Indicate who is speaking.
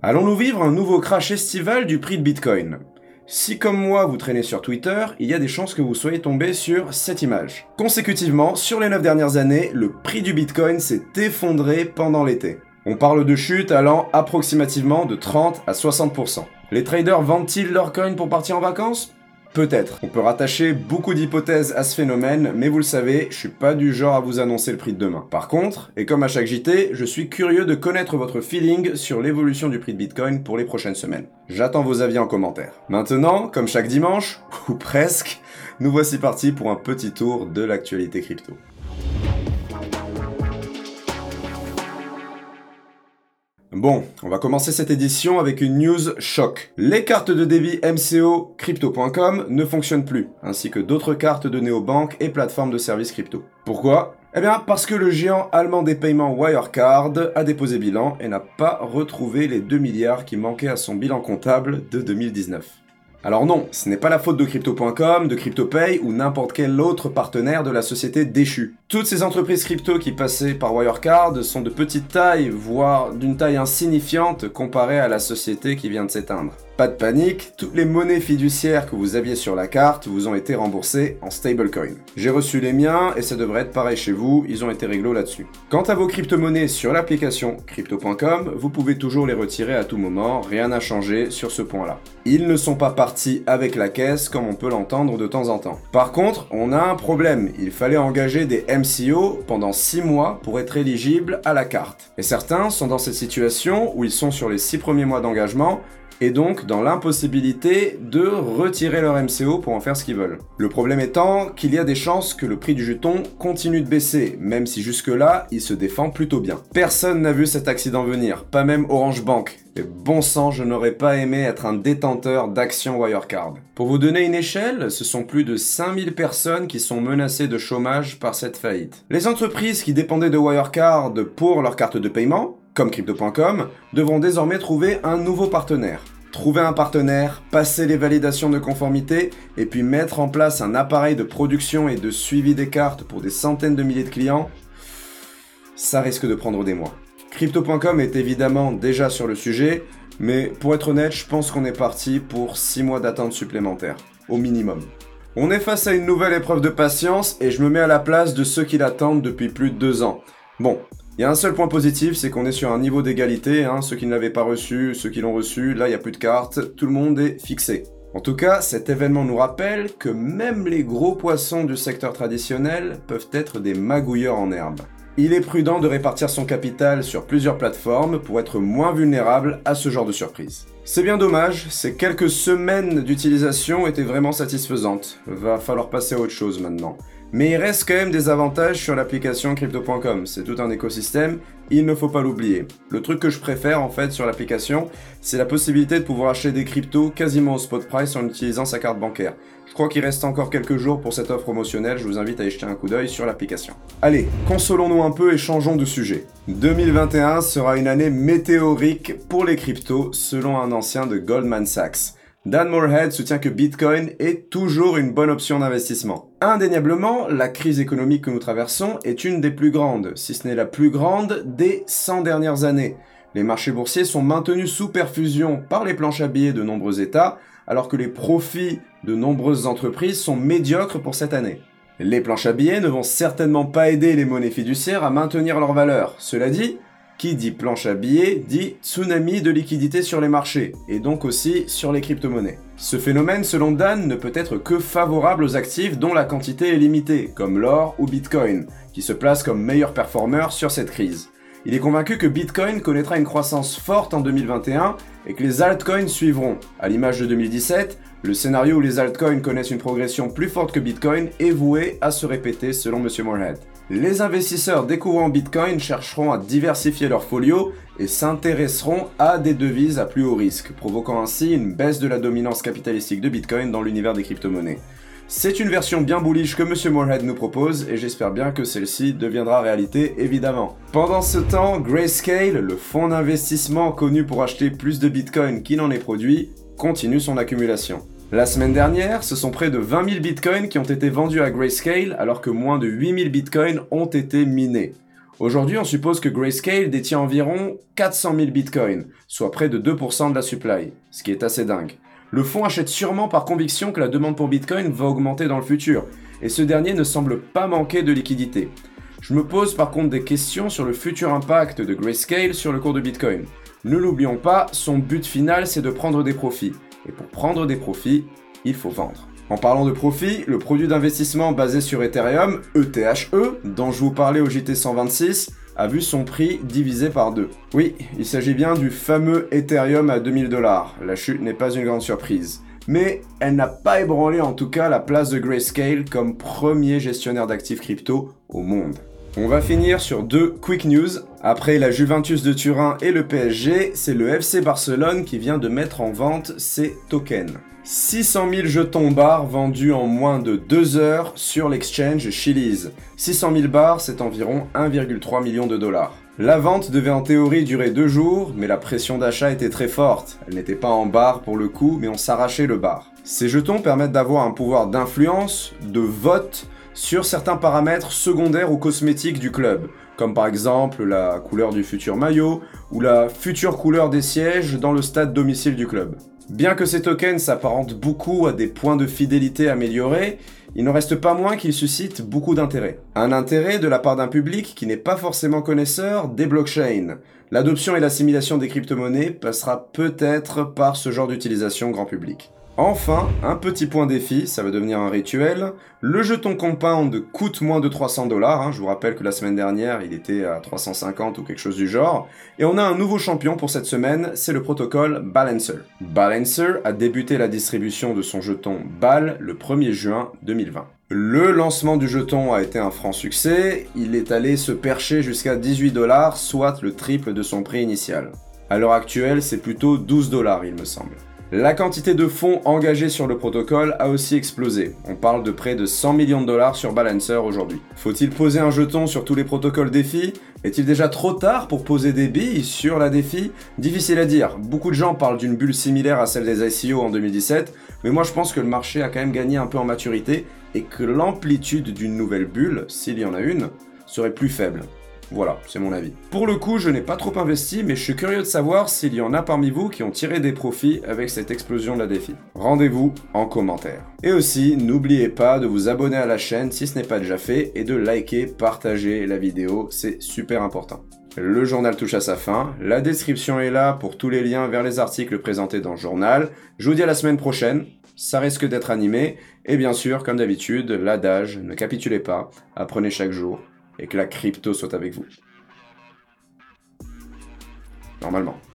Speaker 1: Allons-nous vivre un nouveau crash estival du prix de Bitcoin? Si comme moi vous traînez sur Twitter, il y a des chances que vous soyez tombé sur cette image. Consécutivement, sur les 9 dernières années, le prix du Bitcoin s'est effondré pendant l'été. On parle de chute allant approximativement de 30 à 60%. Les traders vendent-ils leur coin pour partir en vacances? Peut-être. On peut rattacher beaucoup d'hypothèses à ce phénomène, mais vous le savez, je suis pas du genre à vous annoncer le prix de demain. Par contre, et comme à chaque JT, je suis curieux de connaître votre feeling sur l'évolution du prix de Bitcoin pour les prochaines semaines. J'attends vos avis en commentaire. Maintenant, comme chaque dimanche, ou presque, nous voici partis pour un petit tour de l'actualité crypto. Bon, on va commencer cette édition avec une news choc. Les cartes de débit MCO Crypto.com ne fonctionnent plus, ainsi que d'autres cartes de néobanques et plateformes de services crypto. Pourquoi? Eh bien, parce que le géant allemand des paiements Wirecard a déposé bilan et n'a pas retrouvé les 2 milliards qui manquaient à son bilan comptable de 2019. Alors non, ce n'est pas la faute de Crypto.com, de CryptoPay ou n'importe quel autre partenaire de la société déchue. Toutes ces entreprises crypto qui passaient par Wirecard sont de petite taille, voire d'une taille insignifiante comparée à la société qui vient de s'éteindre. Pas de panique, toutes les monnaies fiduciaires que vous aviez sur la carte vous ont été remboursées en stablecoin. J'ai reçu les miens et ça devrait être pareil chez vous, ils ont été réglo là-dessus. Quant à vos crypto-monnaies sur l'application crypto.com, vous pouvez toujours les retirer à tout moment, rien n'a changé sur ce point-là. Ils ne sont pas partis avec la caisse comme on peut l'entendre de temps en temps. Par contre, on a un problème, il fallait engager des MCO pendant 6 mois pour être éligible à la carte. Et certains sont dans cette situation où ils sont sur les 6 premiers mois d'engagement et donc dans l'impossibilité de retirer leur MCO pour en faire ce qu'ils veulent. Le problème étant qu'il y a des chances que le prix du jeton continue de baisser, même si jusque-là, il se défend plutôt bien. Personne n'a vu cet accident venir, pas même Orange Bank. Et bon sang, je n'aurais pas aimé être un détenteur d'actions Wirecard. Pour vous donner une échelle, ce sont plus de 5000 personnes qui sont menacées de chômage par cette faillite. Les entreprises qui dépendaient de Wirecard pour leur carte de paiement, comme Crypto.com, devront désormais trouver un nouveau partenaire. Trouver un partenaire, passer les validations de conformité et puis mettre en place un appareil de production et de suivi des cartes pour des centaines de milliers de clients, ça risque de prendre des mois. Crypto.com est évidemment déjà sur le sujet, mais pour être honnête, je pense qu'on est parti pour 6 mois d'attente supplémentaire, au minimum. On est face à une nouvelle épreuve de patience et je me mets à la place de ceux qui l'attendent depuis plus de 2 ans. Bon, il y a un seul point positif, c'est qu'on est sur un niveau d'égalité. Hein. Ceux qui ne l'avaient pas reçu, ceux qui l'ont reçu, là il n'y a plus de cartes, tout le monde est fixé. En tout cas, cet événement nous rappelle que même les gros poissons du secteur traditionnel peuvent être des magouilleurs en herbe. Il est prudent de répartir son capital sur plusieurs plateformes pour être moins vulnérable à ce genre de surprise. C'est bien dommage, ces quelques semaines d'utilisation étaient vraiment satisfaisantes. Va falloir passer à autre chose maintenant. Mais il reste quand même des avantages sur l'application crypto.com. C'est tout un écosystème, il ne faut pas l'oublier. Le truc que je préfère en fait sur l'application, c'est la possibilité de pouvoir acheter des cryptos quasiment au spot price en utilisant sa carte bancaire. Je crois qu'il reste encore quelques jours pour cette offre promotionnelle, je vous invite à y jeter un coup d'œil sur l'application. Allez, consolons-nous un peu et changeons de sujet. 2021 sera une année météorique pour les cryptos selon un ancien de Goldman Sachs. Dan Moorhead soutient que Bitcoin est toujours une bonne option d'investissement. Indéniablement, la crise économique que nous traversons est une des plus grandes, si ce n'est la plus grande des 100 dernières années. Les marchés boursiers sont maintenus sous perfusion par les planches à billets de nombreux États, alors que les profits de nombreuses entreprises sont médiocres pour cette année. Les planches à billets ne vont certainement pas aider les monnaies fiduciaires à maintenir leur valeur. Cela dit, qui dit planche à billets dit tsunami de liquidité sur les marchés, et donc aussi sur les crypto-monnaies. Ce phénomène, selon Dan, ne peut être que favorable aux actifs dont la quantité est limitée, comme l'or ou Bitcoin, qui se placent comme meilleurs performeurs sur cette crise. Il est convaincu que Bitcoin connaîtra une croissance forte en 2021 et que les altcoins suivront. À l'image de 2017, le scénario où les altcoins connaissent une progression plus forte que Bitcoin est voué à se répéter selon M. Moorhead. Les investisseurs découvrant Bitcoin chercheront à diversifier leur folio et s'intéresseront à des devises à plus haut risque, provoquant ainsi une baisse de la dominance capitalistique de Bitcoin dans l'univers des crypto-monnaies. C'est une version bien bullish que M. Moorhead nous propose et j'espère bien que celle-ci deviendra réalité évidemment. Pendant ce temps, Grayscale, le fonds d'investissement connu pour acheter plus de Bitcoin qu'il n'en est produit, continue son accumulation. La semaine dernière, ce sont près de 20 000 bitcoins qui ont été vendus à Grayscale alors que moins de 8 000 bitcoins ont été minés. Aujourd'hui, on suppose que Grayscale détient environ 400 000 bitcoins, soit près de 2% de la supply, ce qui est assez dingue. Le fonds achète sûrement par conviction que la demande pour bitcoin va augmenter dans le futur, et ce dernier ne semble pas manquer de liquidité. Je me pose par contre des questions sur le futur impact de Grayscale sur le cours de bitcoin. Ne l'oublions pas, son but final c'est de prendre des profits. Et pour prendre des profits, il faut vendre. En parlant de profit, le produit d'investissement basé sur Ethereum, ETHE, e, dont je vous parlais au JT 126, a vu son prix divisé par deux. Oui, il s'agit bien du fameux Ethereum à 2000 dollars. La chute n'est pas une grande surprise. Mais elle n'a pas ébranlé en tout cas la place de Grayscale comme premier gestionnaire d'actifs crypto au monde. On va finir sur deux quick news. Après la Juventus de Turin et le PSG, c'est le FC Barcelone qui vient de mettre en vente ses tokens. 600 000 jetons bars vendus en moins de 2 heures sur l'exchange Chili's. 600 000 bars, c'est environ 1,3 million de dollars. La vente devait en théorie durer deux jours, mais la pression d'achat était très forte. Elle n'était pas en bar pour le coup, mais on s'arrachait le bar. Ces jetons permettent d'avoir un pouvoir d'influence, de vote, sur certains paramètres secondaires ou cosmétiques du club, comme par exemple la couleur du futur maillot ou la future couleur des sièges dans le stade domicile du club. Bien que ces tokens s'apparentent beaucoup à des points de fidélité améliorés, il n'en reste pas moins qu'ils suscitent beaucoup d'intérêt. Un intérêt de la part d'un public qui n'est pas forcément connaisseur des blockchains. L'adoption et l'assimilation des crypto-monnaies passera peut-être par ce genre d'utilisation grand public. Enfin, un petit point défi, ça va devenir un rituel. Le jeton compound coûte moins de 300 dollars. Hein. Je vous rappelle que la semaine dernière, il était à 350 ou quelque chose du genre. Et on a un nouveau champion pour cette semaine, c'est le protocole Balancer. Balancer a débuté la distribution de son jeton BAL le 1er juin 2020. Le lancement du jeton a été un franc succès. Il est allé se percher jusqu'à 18 dollars, soit le triple de son prix initial. À l'heure actuelle, c'est plutôt 12 dollars, il me semble. La quantité de fonds engagés sur le protocole a aussi explosé. On parle de près de 100 millions de dollars sur Balancer aujourd'hui. Faut-il poser un jeton sur tous les protocoles défi Est-il déjà trop tard pour poser des billes sur la défi? Difficile à dire. Beaucoup de gens parlent d'une bulle similaire à celle des ICO en 2017, mais moi je pense que le marché a quand même gagné un peu en maturité et que l'amplitude d'une nouvelle bulle, s'il y en a une, serait plus faible. Voilà, c'est mon avis. Pour le coup, je n'ai pas trop investi, mais je suis curieux de savoir s'il y en a parmi vous qui ont tiré des profits avec cette explosion de la défi. Rendez-vous en commentaire. Et aussi, n'oubliez pas de vous abonner à la chaîne si ce n'est pas déjà fait et de liker, partager la vidéo, c'est super important. Le journal touche à sa fin, la description est là pour tous les liens vers les articles présentés dans le journal. Je vous dis à la semaine prochaine, ça risque d'être animé, et bien sûr, comme d'habitude, l'adage, ne capitulez pas, apprenez chaque jour, et que la crypto soit avec vous. Normalement.